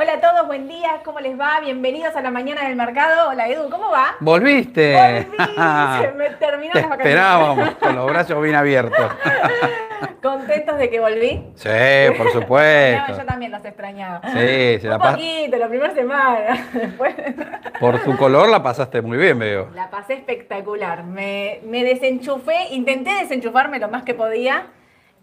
Hola a todos, buen día, ¿cómo les va? Bienvenidos a la mañana del mercado. Hola Edu, ¿cómo va? ¿Volviste? Volví, se me terminó Te las vacaciones. esperábamos con los brazos bien abiertos. ¿Contentos de que volví? Sí, por supuesto. No, yo también los extrañaba. Sí, se la Un pas- poquito, la primera semana. Después Por tu color la pasaste muy bien, veo. la pasé espectacular. Me, me desenchufé, intenté desenchufarme lo más que podía.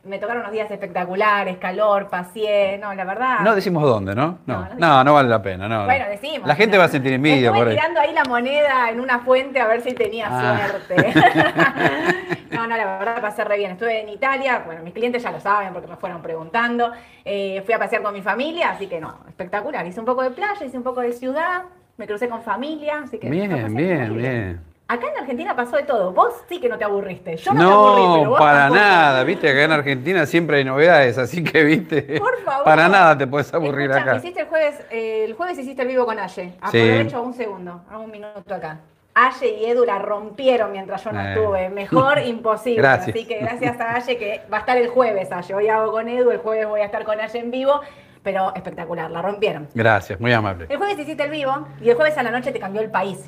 Me tocaron unos días espectaculares, calor, paseé. No, la verdad. No decimos dónde, ¿no? No, No, no vale la pena. No, no. Bueno, decimos. La gente va a sentir envidia Estuve por ahí. tirando ahí la moneda en una fuente a ver si tenía Ah. suerte. no, no, la verdad pasé re bien. Estuve en Italia, bueno, mis clientes ya lo saben porque me fueron preguntando. Eh, fui a pasear con mi familia, así que no, espectacular. Hice un poco de playa, hice un poco de ciudad, me crucé con familia, así que... Bien, bien, bien. Acá en Argentina pasó de todo. Vos sí que no te aburriste. Yo no, me aburrí, pero vos para nada. Viste, acá en Argentina siempre hay novedades, así que, viste. Por favor. Para nada te puedes aburrir acá. Hiciste el jueves, eh, el jueves hiciste el vivo con Aye. Sí. Aprovecho un segundo, hago un minuto acá. Aye y Edu la rompieron mientras yo no Eh. estuve. Mejor imposible. Gracias. Así que gracias a Aye que va a estar el jueves Aye. Hoy hago con Edu, el jueves voy a estar con Aye en vivo. Pero espectacular, la rompieron. Gracias, muy amable. El jueves hiciste el vivo y el jueves a la noche te cambió el país.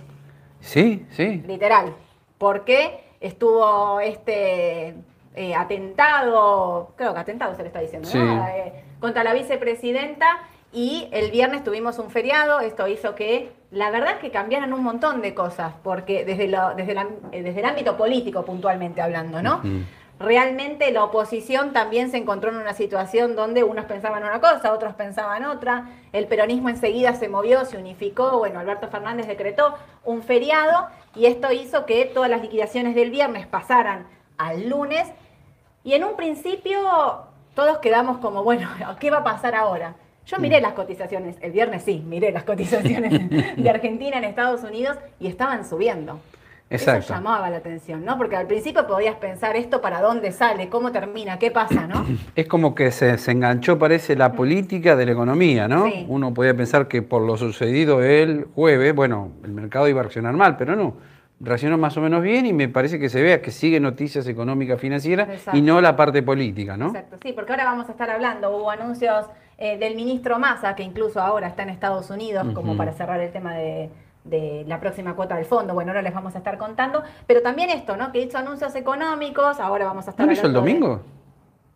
Sí, sí. Literal. Porque estuvo este eh, atentado, creo que atentado se le está diciendo, Sí. ¿no? Eh, contra la vicepresidenta y el viernes tuvimos un feriado. Esto hizo que, la verdad, es que cambiaran un montón de cosas, porque desde, lo- desde, la- eh, desde el ámbito político, puntualmente hablando, ¿no? Realmente la oposición también se encontró en una situación donde unos pensaban una cosa, otros pensaban otra. El peronismo enseguida se movió, se unificó. Bueno, Alberto Fernández decretó un feriado y esto hizo que todas las liquidaciones del viernes pasaran al lunes. Y en un principio todos quedamos como, bueno, ¿qué va a pasar ahora? Yo miré las cotizaciones, el viernes sí, miré las cotizaciones de Argentina en Estados Unidos y estaban subiendo. Eso llamaba la atención, ¿no? Porque al principio podías pensar esto para dónde sale, cómo termina, qué pasa, ¿no? Es como que se, se enganchó, parece, la política de la economía, ¿no? Sí. Uno podía pensar que por lo sucedido el jueves, bueno, el mercado iba a reaccionar mal, pero no. Reaccionó más o menos bien y me parece que se vea que sigue noticias económicas financieras Exacto. y no la parte política, ¿no? Exacto, sí, porque ahora vamos a estar hablando, hubo anuncios eh, del ministro Massa, que incluso ahora está en Estados Unidos, como para cerrar el tema de, de la próxima cuota del fondo, bueno, ahora les vamos a estar contando, pero también esto, ¿no? Que hizo anuncios económicos, ahora vamos a estar ¿No hizo el de- domingo?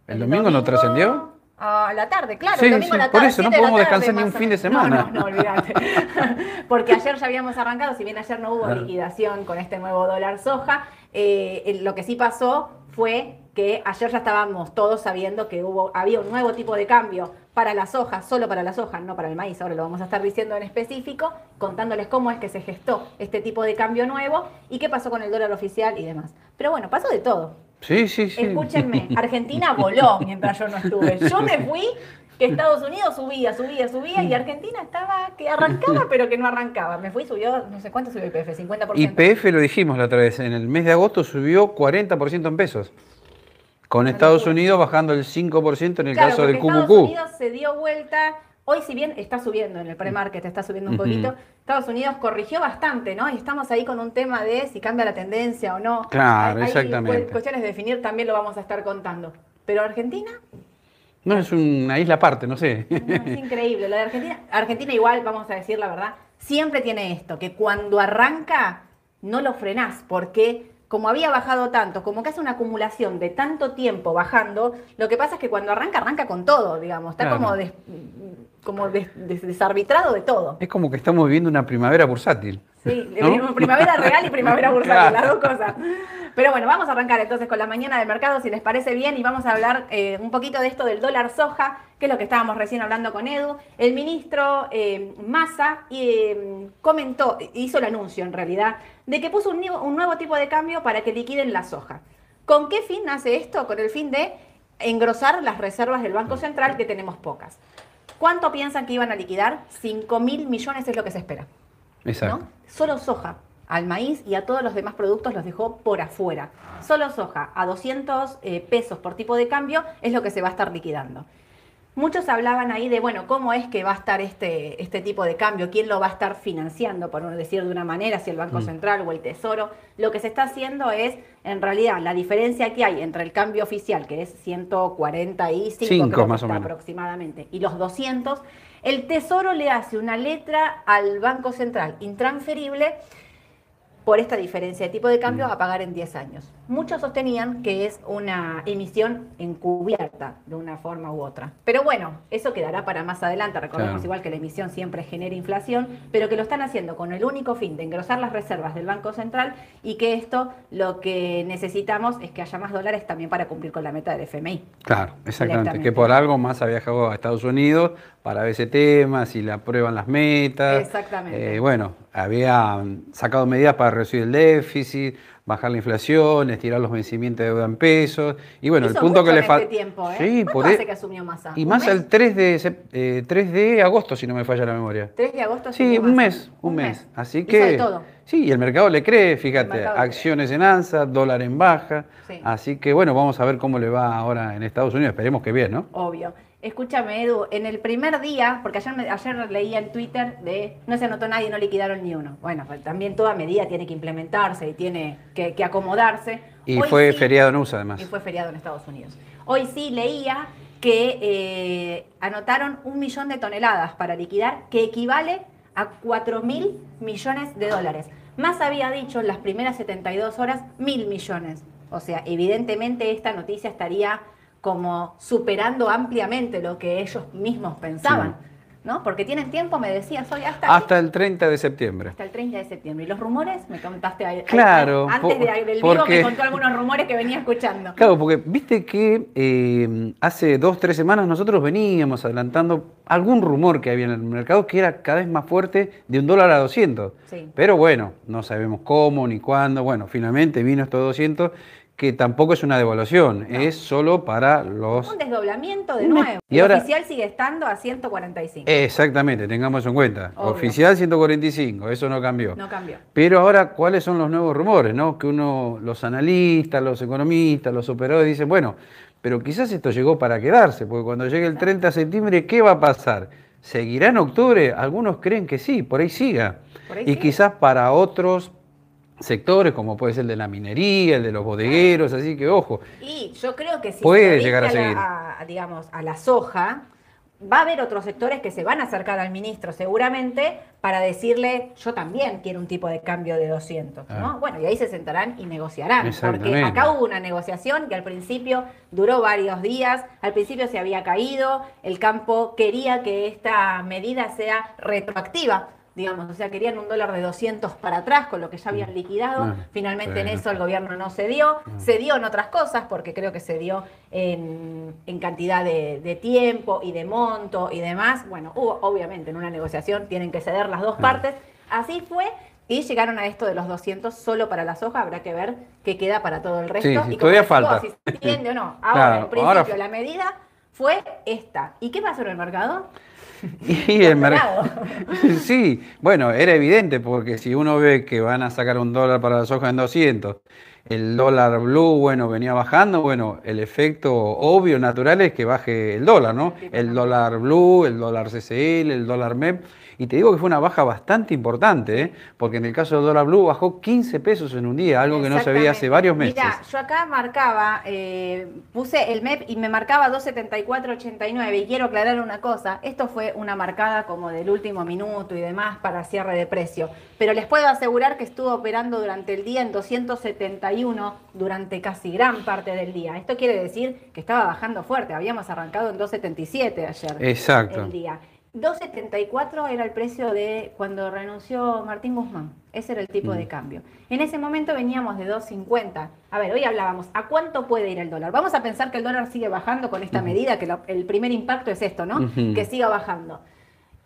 ¿El domingo no trascendió? A la tarde, claro, Sí, el domingo sí, a la por tarde. eso, no de podemos tarde, descansar ni un fin de semana. No, no, no, olvídate. Porque ayer ya habíamos arrancado, si bien ayer no hubo liquidación con este nuevo dólar soja, eh, eh, lo que sí pasó fue que ayer ya estábamos todos sabiendo que hubo, había un nuevo tipo de cambio para la soja, solo para la soja, no para el maíz, ahora lo vamos a estar diciendo en específico, contándoles cómo es que se gestó este tipo de cambio nuevo y qué pasó con el dólar oficial y demás. Pero bueno, pasó de todo. Sí, sí, sí. Escúchenme, Argentina voló mientras yo no estuve. Yo me fui, que Estados Unidos subía, subía, subía, y Argentina estaba que arrancaba, pero que no arrancaba. Me fui, subió, no sé cuánto subió IPF, 50%. YPF lo dijimos la otra vez, en el mes de agosto subió 40% en pesos. Con Estados Unidos bajando el 5% en el Claro, caso del porque Estados QQQ. Unidos se dio vuelta. Hoy, si bien está subiendo en el pre-market, está subiendo un poquito, Estados Unidos corrigió bastante, ¿no? Y estamos ahí con un tema de si cambia la tendencia o no. Claro, Hay- exactamente. cu- cuestiones de definir, también lo vamos a estar contando. Pero Argentina, No, es una isla aparte, no sé. No, es increíble. Lo de Argentina, Argentina igual, vamos a decir la verdad, siempre tiene esto, que cuando arranca no lo frenás, porque como había bajado tanto, como que hace una acumulación de tanto tiempo bajando, lo que pasa es que cuando arranca, arranca con todo, digamos, está Claro. como, des- como des- des- desarbitrado de todo. Es como que estamos viviendo una primavera bursátil. Sí, ¿No? primavera real y primavera bursátil, Claro. las dos cosas. Pero bueno, vamos a arrancar entonces con la mañana del mercado, si les parece bien, y vamos a hablar eh, un poquito de esto del dólar soja, que es lo que estábamos recién hablando con Edu. El ministro eh, Massa eh, comentó, hizo el anuncio en realidad, de que puso un, nuevo- un nuevo tipo de cambio para que liquiden la soja. ¿Con qué fin hace esto? Con el fin de engrosar las reservas del Banco Central, que tenemos pocas. ¿Cuánto piensan que iban a liquidar? 5 mil millones es lo que se espera. Exacto. ¿no? Solo soja al maíz y a todos los demás productos los dejó por afuera. Solo soja a 200 eh, pesos por tipo de cambio es lo que se va a estar liquidando. Muchos hablaban ahí de, bueno, ¿cómo es que va a estar este, este tipo de cambio? ¿Quién lo va a estar financiando, por no decir de una manera, si el Banco Mm. Central o el Tesoro? Lo que se está haciendo es, en realidad, la diferencia que hay entre el cambio oficial, que es 145 Cinco, más o está menos. aproximadamente, y los 200, el Tesoro le hace una letra al Banco Central intransferible por esta diferencia de tipo de cambio Mm. a pagar en 10 años. Muchos sostenían que es una emisión encubierta de una forma u otra. Pero bueno, eso quedará para más adelante. Recordemos Claro. igual que la emisión siempre genera inflación, pero que lo están haciendo con el único fin de engrosar las reservas del Banco Central y que esto lo que necesitamos es que haya más dólares también para cumplir con la meta del FMI. Claro, exactamente. Que por algo más ha viajado a Estados Unidos para ver ese tema, si le aprueban las metas. Exactamente. Eh, bueno, había sacado medidas para reducir el déficit, bajar la inflación, estirar los vencimientos de deuda en pesos. Y bueno, Hizo el punto que le falta. este tiempo, ¿eh? Sí, ¿Cuánto por hace e- que asumió Massa? Y ¿Un más mes? el 3 de, eh, 3 de agosto, si no me falla la memoria. 3 de agosto. Sí, un Massa. mes, un mes. Así Hizo que. de todo. Sí, y el mercado le cree, fíjate, acciones en alza, dólar en baja. Sí. Así que bueno, vamos a ver cómo le va ahora en Estados Unidos. Esperemos que bien, ¿no? Obvio. Escúchame, Edu, en el primer día, porque ayer, me- ayer leía en Twitter de no se anotó nadie, no liquidaron ni uno. Bueno, pues también toda medida tiene que implementarse y tiene que, que acomodarse. Y Hoy fue sí- feriado en USA, además. Y fue feriado en Estados Unidos. Hoy sí leía que eh, anotaron un millón de toneladas para liquidar, que equivale a 4 mil millones de dólares. Más había dicho en las primeras 72 horas mil millones. O sea, evidentemente esta noticia estaría como superando ampliamente lo que ellos mismos pensaban, ¿no? Porque tienen tiempo, me decías hoy, hasta, Hasta el 30 de septiembre. hasta el 30 de septiembre. ¿Y los rumores? Me contaste Claro, antes po- de, del vivo porque- me contó algunos rumores que venía escuchando. Claro, porque viste que eh, hace dos, tres semanas nosotros veníamos adelantando algún rumor que había en el mercado que era cada vez más fuerte de un dólar a 200. Sí. Pero bueno, no sabemos cómo ni cuándo. Bueno, finalmente vino estos 200, que tampoco es una devaluación, es solo para los... Un desdoblamiento de nuevo. y el ahora- oficial sigue estando a 145. Exactamente, tengamos eso en cuenta. Obvio. Oficial 145, eso no cambió. No cambió. Pero ahora, ¿cuáles son los nuevos rumores? ¿no? Que uno, los analistas, los economistas, los operadores dicen, bueno, pero quizás esto llegó para quedarse, porque cuando llegue el 30 de septiembre, ¿qué va a pasar? ¿Seguirá en octubre? Algunos creen que sí, por ahí siga. Por ahí y quizás para otros sectores, como puede ser el de la minería, el de los bodegueros, así que ojo. Y yo creo que si Puede se llegar a la- seguir. a- digamos, a la soja, va a haber otros sectores que se van a acercar al ministro seguramente para decirle, yo también quiero un tipo de cambio de 200, ¿no? Ah. Bueno, y ahí se sentarán y negociarán, porque acá hubo una negociación que al principio duró varios días, al principio se había caído, el campo quería que esta medida sea retroactiva. Digamos, o sea, querían un dólar de 200 para atrás con lo que ya habían liquidado. Ah, Finalmente en eso el gobierno no se dio. Se dio en otras cosas, porque creo que se dio en, en cantidad de, de tiempo y de monto y demás. Bueno, hubo, obviamente en una negociación tienen que ceder las dos partes. Así fue. Y llegaron a esto de los 200 solo para la soja. Habrá que ver qué queda para todo el resto. Sí, sí, y todavía falta. si se entiende o no. Ahora, Claro, en principio, ahora- la medida fue esta. ¿Y qué pasó en el mercado? Y el mer- Dorado. Sí, bueno, era evidente porque si uno ve que van a sacar un dólar para la soja en 200, el dólar blue, bueno, venía bajando, bueno, el efecto obvio, natural es que baje el dólar, ¿no? El dólar blue, el dólar CCL, el dólar MEP. Y te digo que fue una baja bastante importante, ¿eh? porque en el caso del dólar blue bajó 15 pesos en un día, algo que no se veía hace varios meses. Mira, yo acá marcaba, eh, puse el MEP y me marcaba 274.89 y quiero aclarar una cosa, esto fue una marcada como del último minuto y demás para cierre de precio, pero les puedo asegurar que estuvo operando durante el día en 271 durante casi gran parte del día. Esto quiere decir que estaba bajando fuerte, habíamos arrancado en 277 ayer. Exacto. El día. 2.74 era el precio de cuando renunció Martín Guzmán. Ese era el tipo Mm. de cambio. En ese momento veníamos de 2.50. A ver, hoy hablábamos, ¿a cuánto puede ir el dólar? Vamos a pensar que el dólar sigue bajando con esta medida, que lo- el primer impacto es esto, ¿no? Que siga bajando.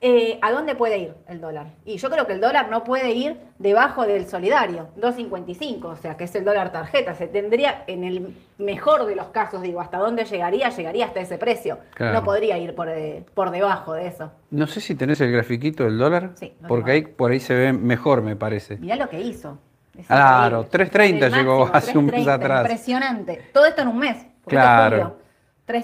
Eh, ¿A dónde puede ir el dólar? Y yo creo que el dólar no puede ir debajo del solidario, 2.55, o sea, que es el dólar tarjeta. Se tendría, en el mejor de los casos, digo, ¿hasta dónde llegaría? Llegaría hasta ese precio. Claro. No podría ir por, eh, por debajo de eso. No sé si tenés el grafiquito del dólar, Sí, porque ahí, por ahí se ve mejor, me parece. Mirá lo que hizo. Es Claro, increíble. 3.30 El llegó hace un mes 3.30, atrás. Impresionante. Todo esto en un mes. Claro. julio.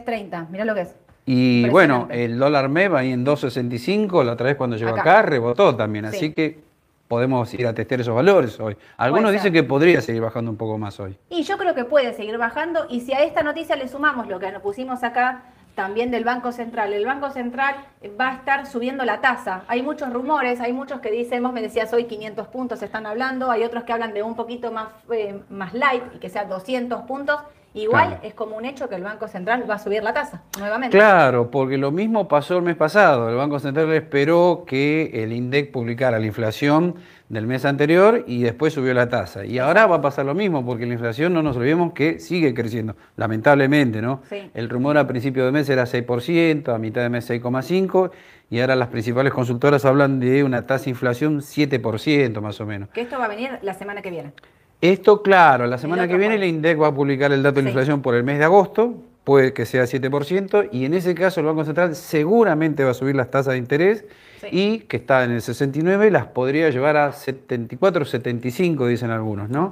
3.30, mirá lo que es. Y bueno, el dólar MEP ahí en 2.65, la otra vez cuando llegó Acá. acá, rebotó también. Sí. Así que podemos ir a testear esos valores hoy. Algunos dicen que podría seguir bajando un poco más hoy. Y yo creo que puede seguir bajando. Y si a esta noticia le sumamos lo que nos pusimos acá también del Banco Central, el Banco Central va a estar subiendo la tasa. Hay muchos rumores, hay muchos que dicen, vos me decías hoy 500 puntos están hablando, hay otros que hablan de un poquito más, eh, más light y que sea 200 puntos. Igual Claro. es como un hecho que el Banco Central va a subir la tasa nuevamente. Claro, porque lo mismo pasó el mes pasado. El Banco Central esperó que el INDEC publicara la inflación del mes anterior y después subió la tasa. Y ahora va a pasar lo mismo, porque la inflación no nos olvidemos que sigue creciendo, lamentablemente, ¿no? Sí. El rumor a principio de mes era 6%, a mitad de mes 6,5%, y ahora las principales consultoras hablan de una tasa de inflación 7% más o menos. Que esto va a venir la semana que viene. Esto, claro, la semana que viene el. INDEC va a publicar el dato de la Sí. inflación por el mes de agosto, puede que sea 7%, y en ese caso el Banco Central seguramente va a subir las tasas de interés Sí. y que está en el 69, las podría llevar a 74, 75, dicen algunos, ¿no?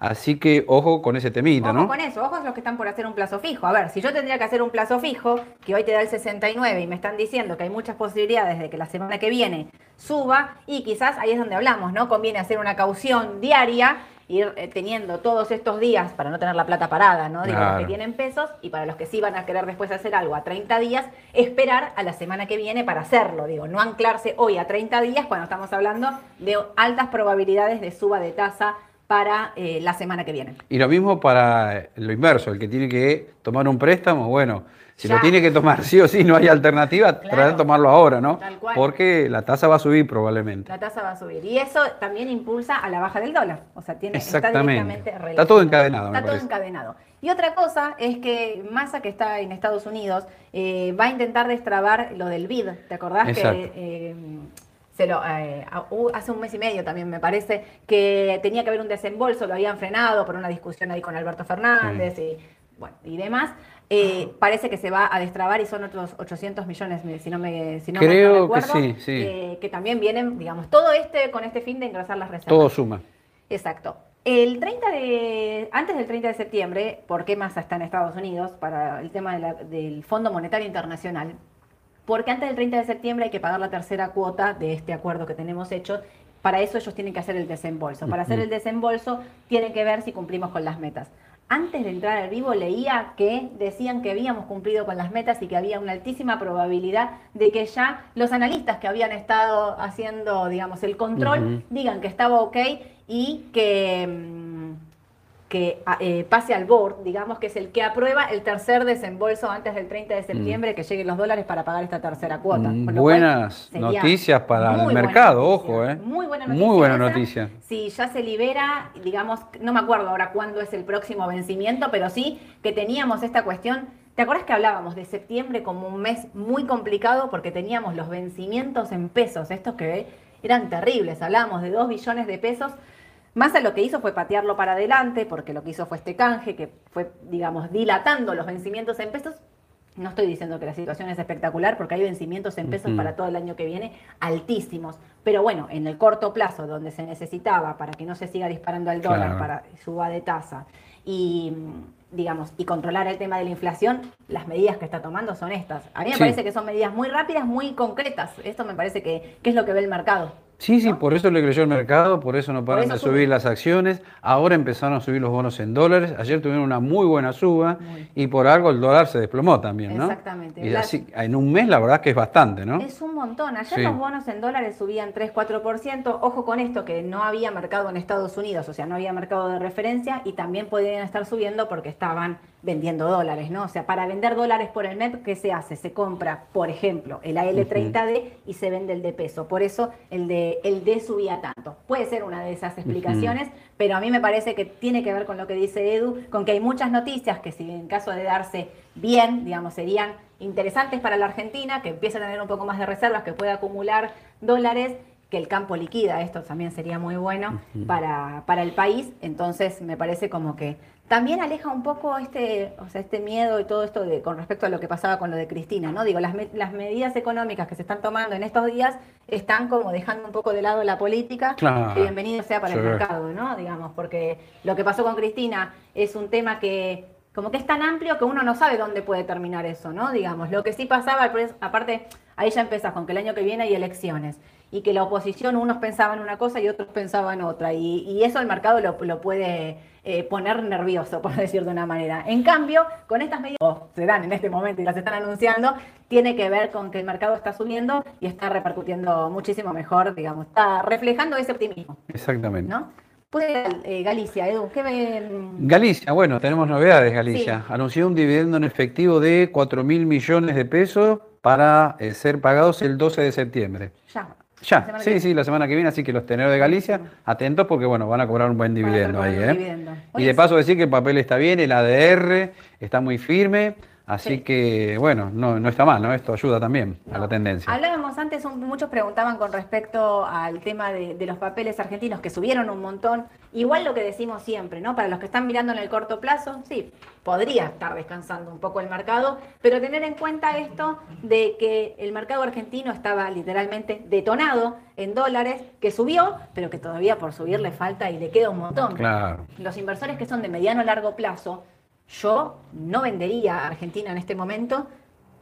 Así que ojo con ese temita, Ojo ¿no? con eso, ojos los que están por hacer un plazo fijo. A ver, si yo tendría que hacer un plazo fijo, que hoy te da el 69 y me están diciendo que hay muchas posibilidades de que la semana que viene suba, y quizás ahí es donde hablamos, ¿no? Conviene hacer una caución diaria, ir eh, teniendo todos estos días para no tener la plata parada, ¿no? Digo, los que tienen pesos y para los que sí van a querer después hacer algo a 30 días, esperar a la semana que viene para hacerlo. Digo, no anclarse hoy a 30 días cuando estamos hablando de altas probabilidades de suba de tasa para eh, la semana que viene. Y lo mismo para lo inverso, el que tiene que tomar un préstamo, bueno, si Ya. lo tiene que tomar sí o sí, no hay alternativa, Claro. tratar de tomarlo ahora, ¿no? Tal cual. Porque la tasa va a subir probablemente. La tasa va a subir. Y eso también impulsa a la baja del dólar. O sea, tiene, está Exactamente. directamente Está todo encadenado, me Está todo parece. encadenado. Y otra cosa es que Massa, que está en Estados Unidos, eh, va a intentar destrabar lo del BID. ¿Te acordás Exacto. que eh, se lo, eh, hace un mes y medio también me parece que tenía que haber un desembolso, lo habían frenado por una discusión ahí con Alberto Fernández y, bueno, y demás. Eh, parece que se va a destrabar y son otros 800 millones, si no me si no Creo que recuerdo, sí, sí. eh, que también vienen, digamos, todo este con este fin de engrasar las reservas. Todo suma. Exacto. El 30 de, antes del 30 de septiembre, ¿por qué Massa está en Estados Unidos? Para el tema de la- del Fondo Monetario Internacional. Porque antes del 30 de septiembre hay que pagar la tercera cuota de este acuerdo que tenemos hecho. Para eso ellos tienen que hacer el desembolso. Para hacer Ujú. el desembolso tienen que ver si cumplimos con las metas. Antes de entrar al vivo leía que decían que habíamos cumplido con las metas y que había una altísima probabilidad de que ya los analistas que habían estado haciendo, digamos, el control Ujú. digan que estaba ok y que, mm, que ah, eh, pase al board, digamos que es el que aprueba el tercer desembolso antes del 30 de septiembre, que lleguen los dólares para pagar esta tercera cuota. Mm, lo cual buenas noticias para muy el buena mercado, noticia, ojo, ¿eh? Muy buena Muy noticia. buena esa. noticia. Si ya se libera, digamos, no me acuerdo ahora cuándo es el próximo vencimiento, pero sí que teníamos esta cuestión. ¿Te acuerdas que hablábamos de septiembre como un mes muy complicado porque teníamos los vencimientos en pesos, estos que eran terribles? Hablábamos de 2 billones de pesos. Massa lo que hizo fue patearlo para adelante, porque lo que hizo fue este canje, que fue, digamos, dilatando los vencimientos en pesos. No estoy diciendo que la situación es espectacular, porque hay vencimientos en pesos para todo el año que viene altísimos. Pero bueno, en el corto plazo, donde se necesitaba para que no se siga disparando el dólar, Claro. para suba de tasa y digamos y controlar el tema de la inflación, las medidas que está tomando son estas. A mí me Sí. parece que son medidas muy rápidas, muy concretas. Esto me parece que, que es lo que ve el mercado. Sí, sí, ¿no? por eso le creyó el mercado, por eso no paran eso de subir las acciones. Ahora empezaron a subir los bonos en dólares. Ayer tuvieron una muy buena suba Muy. y por algo el dólar se desplomó también, ¿no? Exactamente. Y así, en un mes la verdad que es bastante, ¿no? Es un montón. Ayer Sí. los bonos en dólares subían 3-4%. Ojo con esto, que no había mercado en Estados Unidos, o sea, no había mercado de referencia y también podían estar subiendo porque estaban vendiendo dólares, ¿no? O sea, para vender dólares por el MEP, ¿qué se hace? Se compra, por ejemplo, el AL30D y se vende el de peso. Por eso el de el D subía tanto. Puede ser una de esas explicaciones, pero a mí me parece que tiene que ver con lo que dice Edu, con que hay muchas noticias que si en caso de darse bien, digamos, serían interesantes para la Argentina, que empiece a tener un poco más de reservas, que pueda acumular dólares, que el campo liquida, esto también sería muy bueno para, para el país, entonces me parece como que también aleja un poco este, o sea, este miedo y todo esto de, con respecto a lo que pasaba con lo de Cristina, ¿no? Digo, las, me- las medidas económicas que se están tomando en estos días están como dejando un poco de lado la política, Claro. que bienvenido sea para el mercado, ¿no? Digamos, porque lo que pasó con Cristina es un tema que como que es tan amplio que uno no sabe dónde puede terminar eso, ¿no? Digamos, lo que sí pasaba, aparte, ahí ya empezás con que el año que viene hay elecciones y que la oposición, unos pensaban una cosa y otros pensaban otra, y, eso el mercado lo, lo puede eh, poner nervioso, por decir de una manera. En cambio, con estas medidas, o se dan en este momento y las están anunciando, tiene que ver con que el mercado está subiendo y está repercutiendo muchísimo mejor, digamos, está reflejando ese optimismo. Exactamente. ¿no? Puede eh, Galicia, Edu, ¿qué ven? Galicia, bueno, tenemos novedades, Galicia. Anunció un dividendo en efectivo de 4 mil millones de pesos para eh, ser pagados el 12 de septiembre. Ya. Ya, sí, sí, la semana que viene, así que los teneros de Galicia, atentos porque bueno, van a cobrar un buen dividendo ahí. ¿eh? Y de paso decir que el papel está bien, el ADR está muy firme, Así que, bueno, no, no está mal, ¿no? Esto ayuda también a la tendencia. Hablábamos antes, muchos preguntaban con respecto al tema de, los papeles argentinos que subieron un montón. Igual lo que decimos siempre, ¿no? Para los que están mirando en el corto plazo, sí, podría estar descansando un poco el mercado, pero tener en cuenta esto de que el mercado argentino estaba literalmente detonado en dólares, que subió, pero que todavía por subir le falta y le queda un montón. Claro. Los inversores que son de mediano a largo plazo yo no vendería a Argentina en este momento.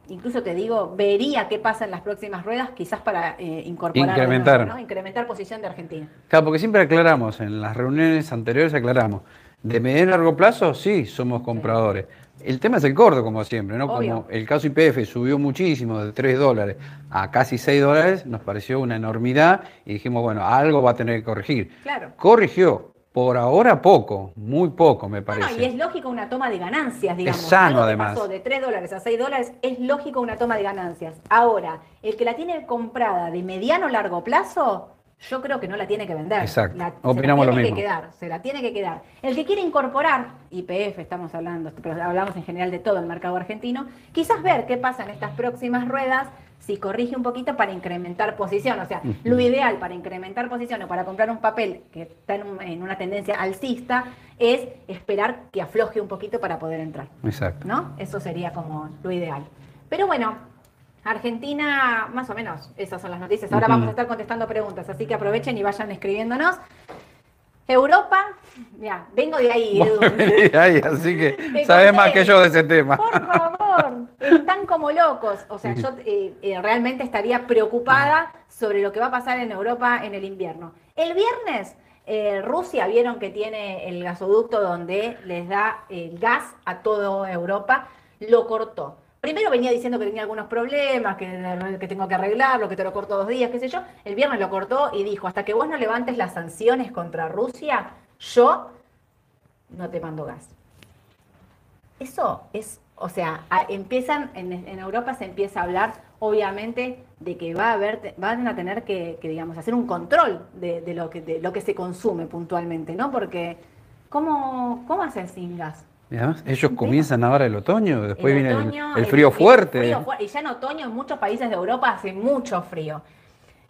Incluso te digo, vería qué pasa en las próximas ruedas, quizás para eh, incorporar, incrementar. incrementar posición de Argentina. Claro, porque siempre aclaramos, en las reuniones anteriores aclaramos, de medio y largo plazo sí somos compradores. El tema es el corto, como siempre, ¿no? Como el caso IPF subió muchísimo de 3 dólares a casi 6 dólares, nos pareció una enormidad y dijimos, bueno, algo va a tener que corregir. Claro. Corrigió, por ahora poco, muy poco me parece. No, y es lógico una toma de ganancias, digamos. Es sano además. Pasó de 3 dólares a 6 dólares, es lógico una toma de ganancias. Ahora, el que la tiene comprada de mediano largo plazo, yo creo que no la tiene que vender. Exacto. Opinamos se la tiene que quedar, se la tiene que quedar. El que quiere incorporar, IPF estamos hablando, pero hablamos en general de todo el mercado argentino, quizás ver qué pasa en estas próximas ruedas si corrige un poquito para incrementar posición. O sea, lo ideal para incrementar posición o para comprar un papel que está en, una tendencia alcista es esperar que afloje un poquito para poder entrar. Exacto. ¿No? Eso sería como lo ideal. Pero bueno, Argentina, más o menos, esas son las noticias. Ahora vamos a estar contestando preguntas, así que aprovechen y vayan escribiéndonos. Europa, ya, vengo de ahí, Edu. ahí, así que sabes más que yo de ese tema. Por favor, están como locos. O sea, yo eh, eh, realmente estaría preocupada sobre lo que va a pasar en Europa en el invierno. El viernes, eh, Rusia vieron que tiene el gasoducto donde les da el gas a toda Europa, lo cortó. Primero venía diciendo que tenía algunos problemas, que, tengo que arreglarlo, que te lo corto dos días, qué sé yo. El viernes lo cortó y dijo, hasta que vos no levantes las sanciones contra Rusia, yo no te mando gas. Eso es, o sea, empiezan, en, Europa se empieza a hablar, obviamente, de que va a haber, van a tener que, digamos, hacer un control de, lo que, se consume puntualmente, ¿no? Porque, ¿cómo, cómo hacen sin gas? Ellos comienzan ahora el otoño, después viene el, frío fuerte. y ya en otoño en muchos países de Europa hace mucho frío.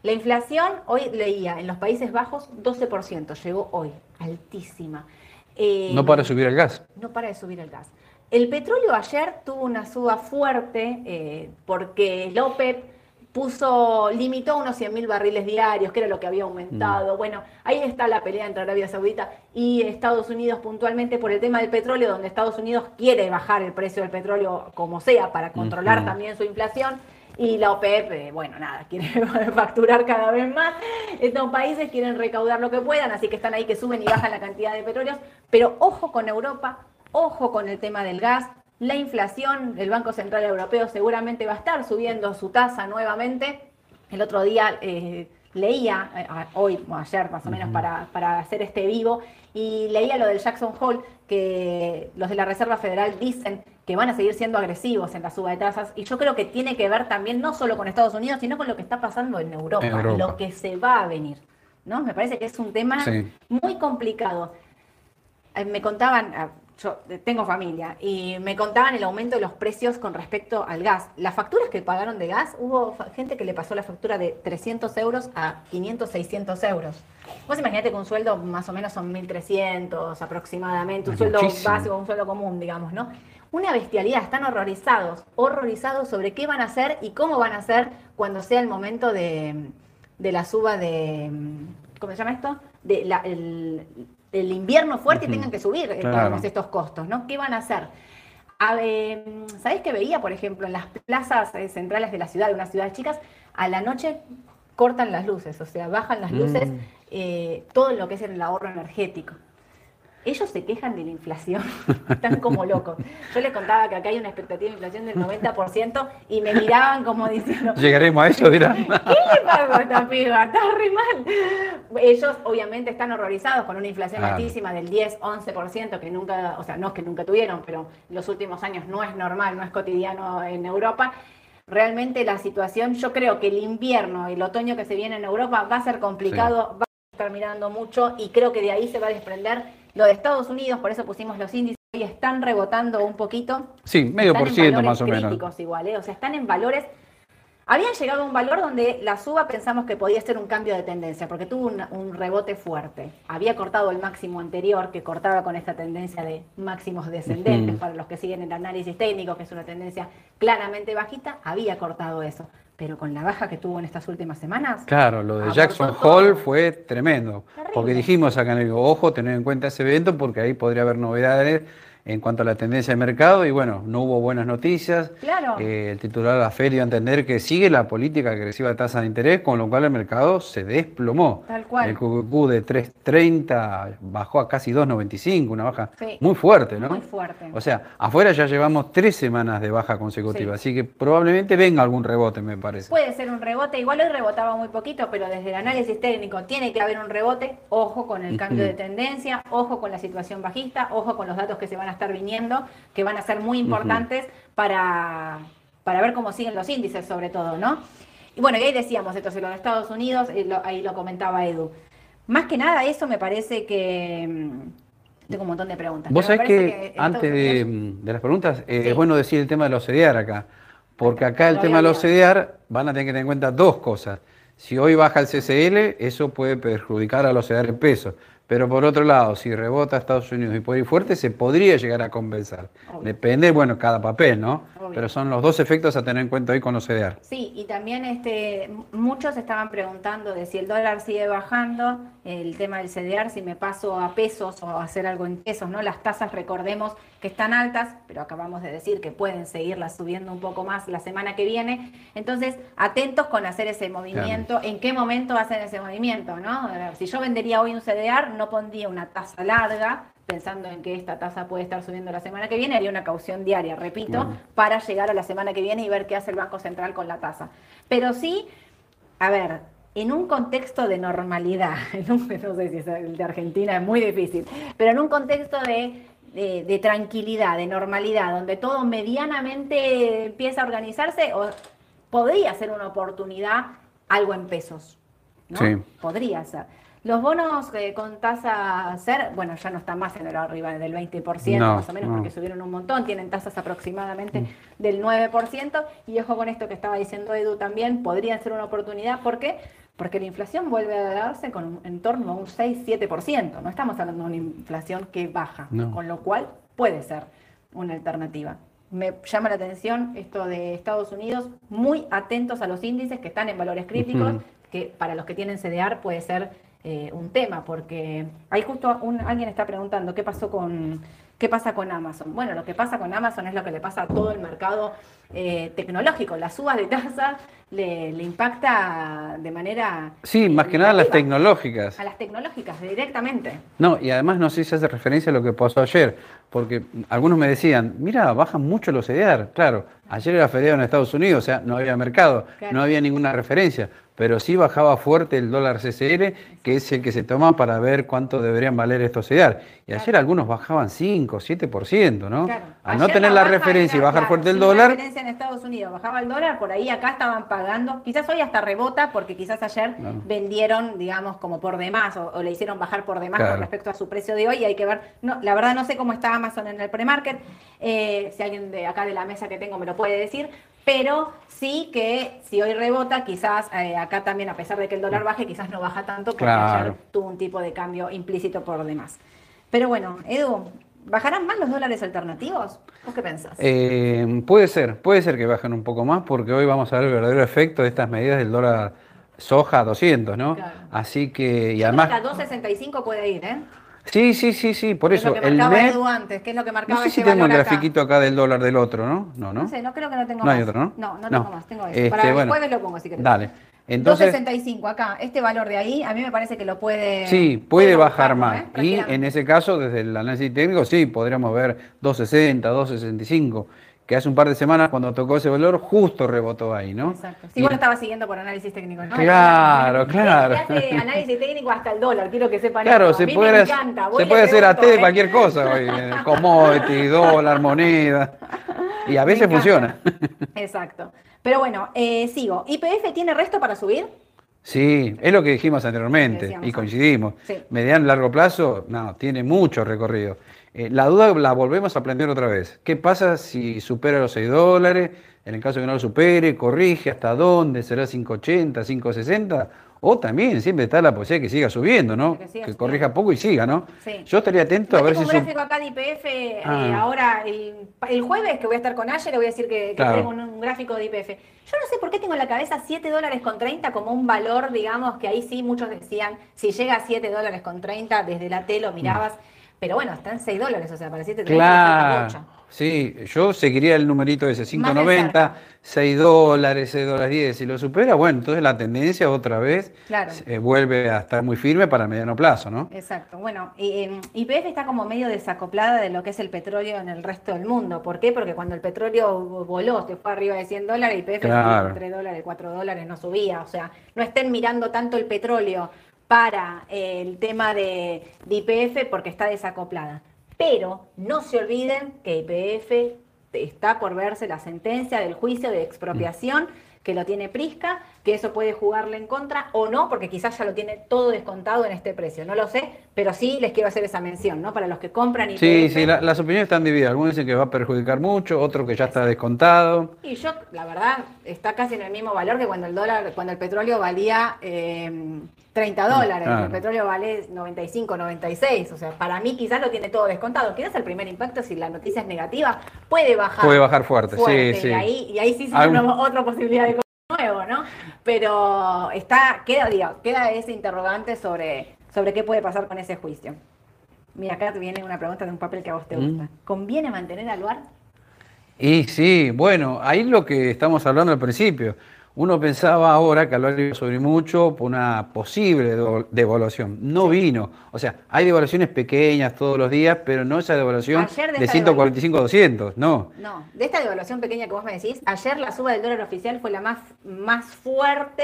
La inflación, hoy leía, en los Países Bajos 12%, llegó hoy, altísima. Eh, no para de subir el gas. No para de subir el gas. El petróleo ayer tuvo una suba fuerte eh, porque el OPEP puso, limitó unos 100.000 barriles diarios, que era lo que había aumentado. Mm. Bueno, ahí está la pelea entre Arabia Saudita y Estados Unidos puntualmente por el tema del petróleo, donde Estados Unidos quiere bajar el precio del petróleo como sea para controlar también su inflación. Y la OPEP, eh, bueno, nada, quiere facturar cada vez más. Estos países quieren recaudar lo que puedan, así que están ahí que suben y bajan la cantidad de petróleos. Pero ojo con Europa, ojo con el tema del gas, la inflación, el Banco Central Europeo seguramente va a estar subiendo su tasa nuevamente. El otro día eh, leía, eh, hoy o ayer más o menos para, para, hacer este vivo, y leía lo del Jackson Hole, que los de la Reserva Federal dicen que van a seguir siendo agresivos en la suba de tasas, y yo creo que tiene que ver también no solo con Estados Unidos, sino con lo que está pasando en Europa, lo que se va a venir. ¿no? Me parece que es un tema muy complicado. Eh, me contaban, ah, yo tengo familia y me contaban el aumento de los precios con respecto al gas. Las facturas que pagaron de gas, hubo gente que le pasó la factura de 300 euros a 500, 600 euros. Vos imaginate que un sueldo más o menos son 1.300 aproximadamente, un sueldo básico, un sueldo común, digamos, ¿no? Una bestialidad, están horrorizados, horrorizados sobre qué van a hacer y cómo van a hacer cuando sea el momento de, la suba de, ¿cómo se llama esto? De la, el, el invierno fuerte y tengan que subir eh, estos costos, ¿no? ¿Qué van a hacer? a, eh, ¿Sabés qué veía, por ejemplo, en las plazas eh, centrales de la ciudad, de unas ciudades chicas, a la noche cortan las luces, o sea, bajan las luces, Mm. eh, todo lo que es el ahorro energético. Ellos se quejan de la inflación, están como locos. Yo les contaba que acá hay una expectativa de inflación del 90% y me miraban como diciendo, Llegaremos a eso, dirán. ¿Qué le pasó a esta piba? Está re mal. Ellos obviamente están horrorizados con una inflación Claro. altísima del 10, 11%, que nunca, o sea, no es que nunca tuvieron, pero en los últimos años no es normal, no es cotidiano en Europa. Realmente la situación, yo creo que el invierno y el otoño que se viene en Europa va a ser complicado, va a estar mirando mucho y creo que de ahí se va a desprender lo de Estados Unidos, por eso pusimos los índices, hoy están rebotando un poquito. Sí, medio Están por en ciento más o menos. igual, ¿eh? o sea, están en valores. Habían llegado a un valor donde la suba pensamos que podía ser un cambio de tendencia, porque tuvo un, un rebote fuerte. Había cortado el máximo anterior, que cortaba con esta tendencia de máximos descendentes, para los que siguen el análisis técnico, que es una tendencia claramente bajita, había cortado eso. Pero con la baja que tuvo en estas últimas semanas, Claro, lo de Jackson. Hall fue tremendo. Terrible. Porque dijimos acá en el ojo, tener en cuenta ese evento porque ahí podría haber novedades en cuanto a la tendencia de mercado y bueno, no hubo buenas noticias. Claro. Eh, el titular de la Fed dio a entender que sigue la política agresiva de tasa de interés, con lo cual el mercado se desplomó. Tal cual. El QQQ de 3.30 bajó a casi 2.95, una baja Sí. muy fuerte, ¿no? Muy fuerte. O sea, afuera ya llevamos tres semanas de baja consecutiva, Sí. así que probablemente venga algún rebote, me parece. Puede ser un rebote, igual hoy rebotaba muy poquito, pero desde el análisis técnico tiene que haber un rebote. Ojo con el cambio de tendencia, ojo con la situación bajista, ojo con los datos que se van a estar viniendo, que van a ser muy importantes para, para ver cómo siguen los índices, sobre todo, ¿no? Y bueno, y ahí decíamos, entonces lo de Estados Unidos, lo- ahí lo comentaba Edu. Más que nada, eso me parece que. mm, Tengo un montón de preguntas. Vos sabés que, Estados antes de, Unidos- de las preguntas, eh, Sí. es bueno decir el tema de los CDR acá, porque acá el tema de los CDR van a tener que tener en cuenta dos cosas. Si hoy baja el CCL, eso puede perjudicar a los CDR en pesos. Pero por otro lado, si rebota Estados Unidos y puede ir fuerte, se podría llegar a compensar. Obvio. Depende, bueno, cada papel, ¿no? Obvio. Pero son los dos efectos a tener en cuenta hoy con los CDR. Sí, y también este, muchos estaban preguntando de si el dólar sigue bajando, el tema del CDR, si me paso a pesos o a hacer algo en pesos, ¿no? Las tasas, recordemos que están altas, pero acabamos de decir que pueden seguirlas subiendo un poco más la semana que viene. Entonces, atentos con hacer ese movimiento. ¿En qué momento hacen ese movimiento, no? A ver, si yo vendería hoy un CDR, no pondría una tasa larga, pensando en que esta tasa puede estar subiendo la semana que viene, haría una caución diaria, repito, para llegar a la semana que viene y ver qué hace el Banco Central con la tasa. Pero sí, a ver, en un contexto de normalidad, en un- no sé si es el de Argentina es muy difícil, pero en un contexto de, de- de tranquilidad, de normalidad, donde todo medianamente empieza a organizarse, o podría ser una oportunidad algo en pesos. ¿no? Sí. Podría ser. Los bonos eh, con tasa SER, bueno, ya no están más en el arriba del 20%, No, más o menos, no. porque subieron un montón, tienen tasas aproximadamente del 9%, y ojo con esto que estaba diciendo Edu también, podría ser una oportunidad, ¿por qué? Porque la inflación vuelve a darse con un- en torno a un 6-7%, no estamos hablando de una inflación que baja, No. con lo cual puede ser una alternativa. Me llama la atención esto de Estados Unidos, muy atentos a los índices que están en valores críticos, que para los que tienen CDR puede ser eh, un tema, porque ahí justo un- alguien está preguntando qué pasó con qué pasa con Amazon. Bueno, lo que pasa con Amazon es lo que le pasa a todo el mercado eh, tecnológico. Las subas de tasa le, le impacta de manera Sí, más que nada las negativa tecnológicas. a las tecnológicas directamente. No, y además no sé si hace referencia a lo que pasó ayer, porque algunos me decían, mira, bajan mucho los CDR. Claro, ayer era feriado en Estados Unidos, o sea, no había mercado, Claro. no había ninguna referencia, pero sí bajaba fuerte el dólar CCL, que es el que se toma para ver cuánto deberían valer estos CDR. Y ayer Claro. algunos bajaban 5, 7%, ¿no? Claro. Al no tener la baja referencia y bajar fuerte el dólar, referencia en Estados Unidos bajaba el dólar, por ahí acá estaban pagando, quizás hoy hasta rebota porque quizás ayer vendieron, digamos, como por demás o, o le hicieron bajar por demás con respecto a su precio de hoy y hay que ver, no, la verdad no sé cómo está Amazon en el premarket, eh, si alguien de acá de la mesa que tengo me lo puede decir, pero sí que si hoy rebota, quizás eh, acá también, a pesar de que el dólar baje, quizás no baja tanto porque Claro. ayer tuvo un tipo de cambio implícito por demás. Pero bueno, Edu, ¿bajarán más los dólares alternativos? ¿Vos qué pensás? Eh, puede ser, puede ser que bajen un poco más porque hoy vamos a ver el verdadero efecto de estas medidas del dólar soja a 200, ¿no? Claro. Así que, y Yo además, creo que a 2.65 puede ir, ¿eh? Sí, sí, sí, sí, por Es eso. lo que El marcaba MEP, Edu antes, que es lo que no marcaba sé si tengo el valor acá. grafiquito acá del dólar del otro, ¿no? No, ¿no? No sé, no creo que no tengo No hay más. otro, ¿no? No, no tengo más, tengo. Este, Para el bueno, jueves lo pongo si querés. Dale. Entonces, 2.65 acá, este valor de ahí, a mí me parece que lo puede... sí, puede bajar buscarlo, más. ¿eh? Y en ese caso, desde el análisis técnico, sí, podríamos ver 2.60, 2.65, que hace un par de semanas cuando tocó ese valor, justo rebotó ahí, ¿no? Exacto. Sí, Y- vos lo estabas siguiendo por análisis técnico, ¿no? Claro, claro. hace análisis técnico hasta el dólar, quiero que sepan Claro, esto. A se mí puede, me hacer- encanta. se puede hacer AT de ¿eh? cualquier cosa hoy, commodity, dólar, moneda. Y a veces funciona. Exacto. Pero bueno, eh, sigo. ¿IPF tiene resto para subir? Sí, es lo que dijimos anteriormente Decíamos y coincidimos. Sí. Mediano y largo plazo, no, tiene mucho recorrido. Eh, la duda la volvemos a plantear otra vez. ¿Qué pasa si supera los 6 dólares? En el caso de que no lo supere, corrige hasta dónde, será 5.80, 5.60. O también siempre está la posibilidad que siga subiendo, ¿no? Que, corrija poco y siga, ¿no? Sí. Yo estaría atento a ver si. Tengo un gráfico acá de IPF eh, ah. ahora, el, jueves que voy a estar con Ayer, le voy a decir que, que tengo un, gráfico de IPF. Yo no sé por qué tengo en la cabeza 7 dólares con 30 como un valor, digamos, que ahí sí muchos decían, si llega a 7 dólares con 30, desde la tele lo mirabas. Mm. Pero bueno, están 6 dólares, o sea, para 7 dólares claro sí, yo seguiría el numerito ese, Más de 5.90, cerca. 6 dólares, 6 dólares 10, si lo supera, bueno, entonces la tendencia otra vez Claro. eh, vuelve a estar muy firme para mediano plazo, ¿no? Exacto. Bueno, y, YPF está como medio desacoplada de lo que es el petróleo en el resto del mundo. ¿Por qué? Porque cuando el petróleo voló, se fue arriba de 100 dólares, YPF Claro. 3 dólares, 4 dólares, no subía. O sea, no estén mirando tanto el petróleo para eh, el tema de, YPF porque está desacoplada. Pero no se olviden que YPF está por verse la sentencia del juicio de expropiación que lo tiene Prisca, que eso puede jugarle en contra o no, porque quizás ya lo tiene todo descontado en este precio. No lo sé, pero sí les quiero hacer esa mención, ¿no? Para los que compran y Sí, sí, la- las opiniones están divididas. Algunos dicen que va a perjudicar mucho, otros que ya está descontado. Y yo, la verdad, está casi en el mismo valor que cuando el dólar, cuando el petróleo valía eh, 30 dólares, Claro. el petróleo vale 95, 96. O sea, para mí quizás lo tiene todo descontado. Quizás el primer impacto, si la noticia es negativa, puede bajar. Puede bajar fuerte, sí, sí. Y ahí, y ahí sí es Algún- una- otra posibilidad de nuevo, ¿no? Pero está, queda, digo, queda ese interrogante sobre, sobre qué puede pasar con ese juicio. Mira, acá te viene una pregunta de un papel que a vos te Mm. gusta. ¿Conviene mantener al lugar? Y sí, bueno, ahí lo que estamos hablando al principio. Uno pensaba ahora que hablar iba a subir mucho por una posible devaluación. No vino. O sea, hay devaluaciones pequeñas todos los días, pero no esa devaluación Ayer de de esta 145 a 200, no. No, de esta devaluación pequeña que vos me decís, ayer la suba del dólar oficial fue la más, más fuerte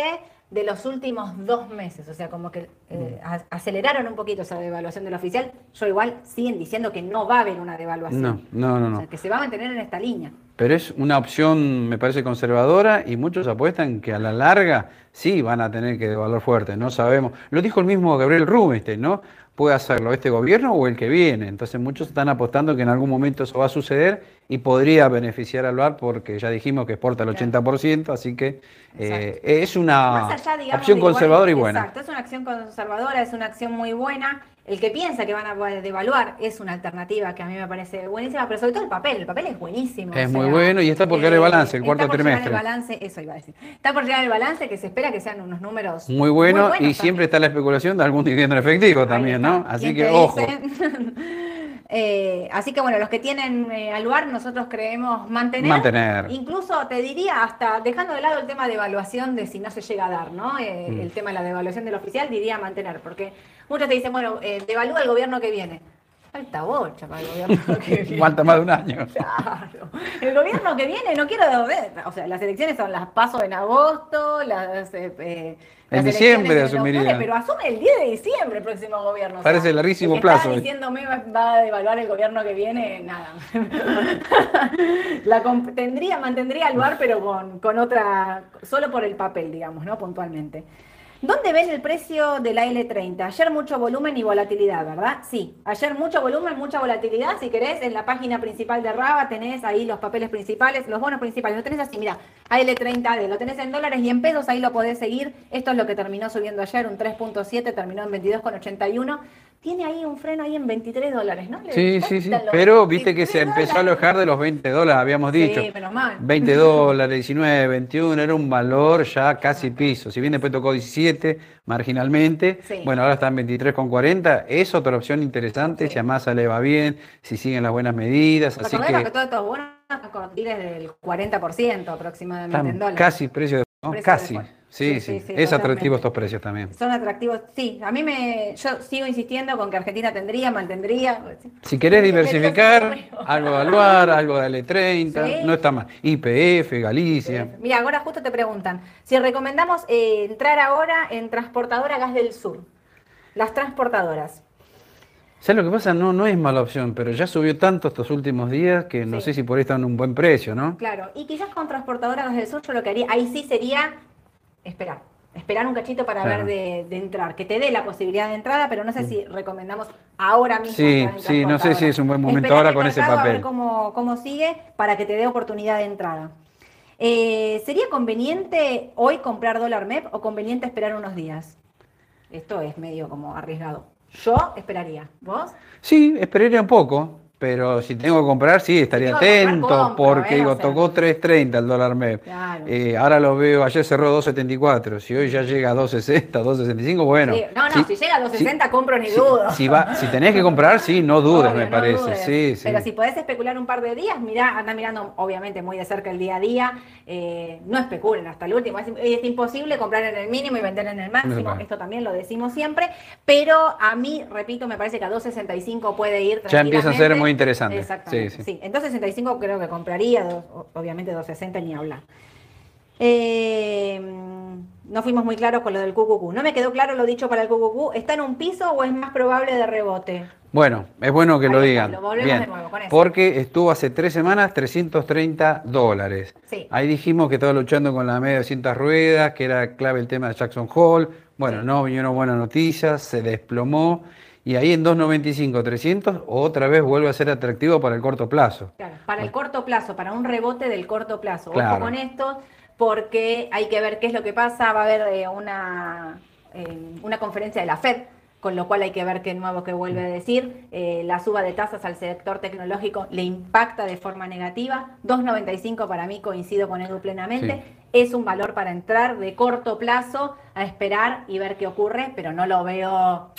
de los últimos dos meses. O sea, como que eh, aceleraron un poquito esa devaluación del oficial. Yo igual siguen diciendo que no va a haber una devaluación. No, no, no, O sea, que se va a mantener en esta línea. Pero es una opción, me parece, conservadora y muchos apuestan que a la larga sí van a tener que devaluar fuerte, no sabemos. Lo dijo el mismo Gabriel Rubinstein, ¿no? Puede hacerlo este gobierno o el que viene. Entonces muchos están apostando que en algún momento eso va a suceder y podría beneficiar al VAR porque ya dijimos que exporta el 80%, así que eh, es una allá, digamos, opción igual- conservadora y buena. Exacto, es una acción conservadora, es una acción muy buena. El que piensa que van a devaluar es una alternativa que a mí me parece buenísima, pero sobre todo el papel, el papel es buenísimo. Es o muy bueno y está por llegar el balance, el está cuarto por llegar trimestre. el balance, eso iba a decir. Está por llegar el balance que se espera que sean unos números Muy bueno buenos y también. siempre está la especulación de algún dividendo en efectivo Ahí también, está. ¿no? Así ¿Quién que ojo. Eh, así que bueno, los que tienen eh, al lugar nosotros creemos mantener. Mantener. Incluso te diría, hasta dejando de lado el tema de evaluación de si no se llega a dar, ¿no? Eh, Mm. El tema de la devaluación del oficial, diría mantener, porque muchos te dicen, bueno, eh, devalúa el gobierno que viene. Falta bocha para el gobierno que viene. Falta más de un año. Claro. El gobierno que viene, no quiero o sea, las elecciones son las paso en agosto, las, eh, eh, En las diciembre asumiría. pero asume el 10 de diciembre el próximo gobierno. o Parece sea, larguísimo que está plazo. diciéndome va, a devaluar el gobierno que viene, nada. La tendría, mantendría el lugar, pero con, con otra, solo por el papel, digamos, ¿no? Puntualmente. ¿Dónde ven el precio de la L30? Ayer mucho volumen y volatilidad, ¿verdad? Sí, ayer mucho volumen, mucha volatilidad. Si querés, en la página principal de Raba tenés ahí los papeles principales, los bonos principales. Lo tenés así, mira, AL30D, lo tenés en dólares y en pesos, ahí lo podés seguir. Esto es lo que terminó subiendo ayer, un 3.7, terminó en 22,81. Tiene ahí un freno ahí en 23 dólares, ¿no? Sí, sí, sí. Pero viste que se 23 empezó a dólares. alojar de los 20 dólares, habíamos dicho. Sí, menos mal. 20 dólares, 19, 21, era un valor ya casi piso. Si bien después tocó 17 marginalmente, Sí. bueno, ahora está en 23,40. Es otra opción interesante, Sí. si a Massa le va bien, si siguen las buenas medidas. Así que, que todos estos bonos están con del 40% aproximadamente en están dólares. casi precio de... ¿no? Precio de Casi. descuento. Sí, Sí, sí. Es atractivo estos precios también. Son atractivos, sí. A mí me, yo sigo insistiendo con que Argentina tendría, mantendría. Si querés diversificar, algo de evaluar, algo de L30, Sí. no está mal. IPF, Galicia. Mira, ahora justo te preguntan si recomendamos eh, entrar ahora en transportadora Gas del Sur. Las transportadoras. ¿Sabes lo que pasa? No, no es mala opción, pero ya subió tanto estos últimos días que no Sí. sé si por ahí está en un buen precio, ¿no? Claro, y quizás con transportadora Gas del Sur yo lo que haría, ahí sí sería esperar. Esperar un cachito para Claro. ver de, de entrar, que te dé la posibilidad de entrada, pero no sé si recomendamos ahora mismo. Sí, sí, no sé si es un buen momento Esperar ahora con ese mercado A ver papel. cómo, cómo sigue para que te dé oportunidad de entrada. Eh, ¿Sería conveniente hoy comprar dólar MEP o conveniente esperar unos días? Esto es medio como arriesgado. Yo esperaría. ¿Vos? Sí, esperaría un poco, pero si tengo que comprar, sí, estaría comprar, atento, porque ¿eh? digo, O sea, tocó 3.30 el dólar MEP. Claro. Eh, ahora lo veo, ayer cerró 2.74, si hoy ya llega a 2.60, 2.65, bueno. Sí, No, no, si llega a 260 sí, compro ni dudo. Si, va, si tenés que comprar, sí, no dudes, Obvio, me no parece. dudes. Sí, sí. Pero si podés especular un par de días, mirá, anda mirando obviamente muy de cerca el día a día. eh, no especulen hasta el último. Es, es imposible comprar en el mínimo y vender en el máximo. Esto también lo decimos siempre. Pero a mí, repito, me parece que a 265 puede ir. Ya empieza a ser muy interesante. Exactamente. Sí, Sí, sí. En 265 creo que compraría. dos- obviamente 260 ni hablar. Eh, no fuimos muy claros con lo del QQQ. No me quedó claro lo dicho para el QQQ. ¿Está en un piso o es más probable de rebote? Bueno, es bueno que Ahí lo digan. lo volvemos Bien, de nuevo con eso. porque estuvo hace tres semanas 330 dólares. Sí. Ahí dijimos que estaba luchando con la media de 200 ruedas, que era clave el tema de Jackson Hole. Bueno, Sí. no vinieron buenas noticias, se desplomó. Y ahí en 295, 300, otra vez vuelve a ser atractivo para el corto plazo. Claro, para el corto plazo, para un rebote del corto plazo. Claro. Ojo con esto, porque hay que ver qué es lo que pasa. Va a haber eh, una, eh, una conferencia de la FED, con lo cual hay que ver qué nuevo que vuelve a decir. Eh, la suba de tasas al sector tecnológico le impacta de forma negativa. 2.95 para mí coincido con Edu plenamente. Es un valor para entrar de corto plazo, a esperar y ver qué ocurre, pero no lo veo.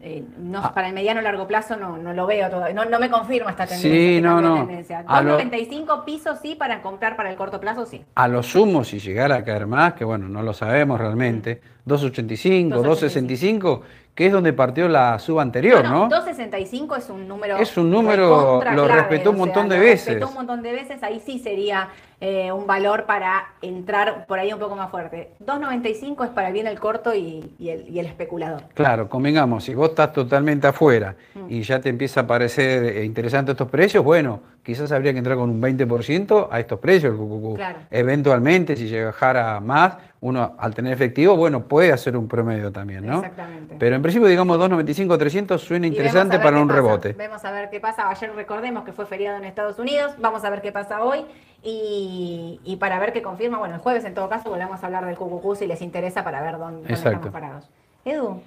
Eh, no, Ah. para el mediano largo plazo no, no lo veo todavía. No, no me confirma esta tendencia. Sí, no, no. tendencia. A lo- 2.95 pisos sí para comprar para el corto plazo, sí. A lo sumo, si llegara a caer más, que bueno, no lo sabemos realmente, 285, 265, que es donde partió la suba anterior, ¿no? 265 es un número. Es un número, lo clave, respetó un sea, montón de lo veces. Respetó un montón de veces, ahí sí sería eh, un valor para entrar por ahí un poco más fuerte. 2.95 es para bien el corto y, y el, y el especulador. Claro, convengamos, si vos estás totalmente afuera Mm. y ya te empieza a parecer eh, interesante estos precios, bueno, quizás habría que entrar con un 20% a estos precios el QQQ. Claro. Eventualmente, si llegara más, uno al tener efectivo, bueno, puede hacer un promedio también, ¿no? Exactamente. Pero en principio, digamos, 295, 300 suena interesante para un pasa. rebote. Vemos a ver qué pasa. Ayer recordemos que fue feriado en Estados Unidos. Vamos a ver qué pasa hoy. Y, y para ver qué confirma, bueno, el jueves en todo caso volvemos a hablar del QQQ si les interesa para ver dónde, estamos parados. Edu,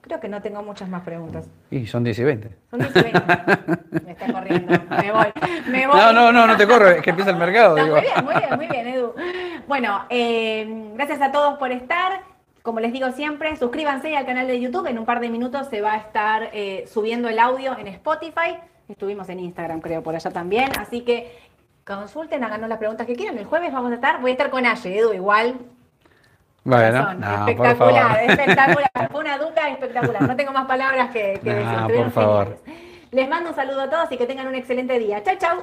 creo que no tengo muchas más preguntas. Y son 10 y 20. Son 10 y 20. Me está corriendo. Me voy. Me voy. No, no, no, no te corro, es que empieza el mercado. Digo. muy bien, muy bien, muy bien, Edu. Bueno, eh, gracias a todos por estar. Como les digo siempre, suscríbanse al canal de YouTube. En un par de minutos se va a estar eh, subiendo el audio en Spotify. Estuvimos en Instagram, creo, por allá también. Así que consulten, háganos las preguntas que quieran. El jueves vamos a estar, voy a estar con Aye, Edu, igual. Bueno, no, espectacular, espectacular. Fue una dupla espectacular. No tengo más palabras que, que No, decir. por favor. geniales. Les mando un saludo a todos y que tengan un excelente día. Chau, chau.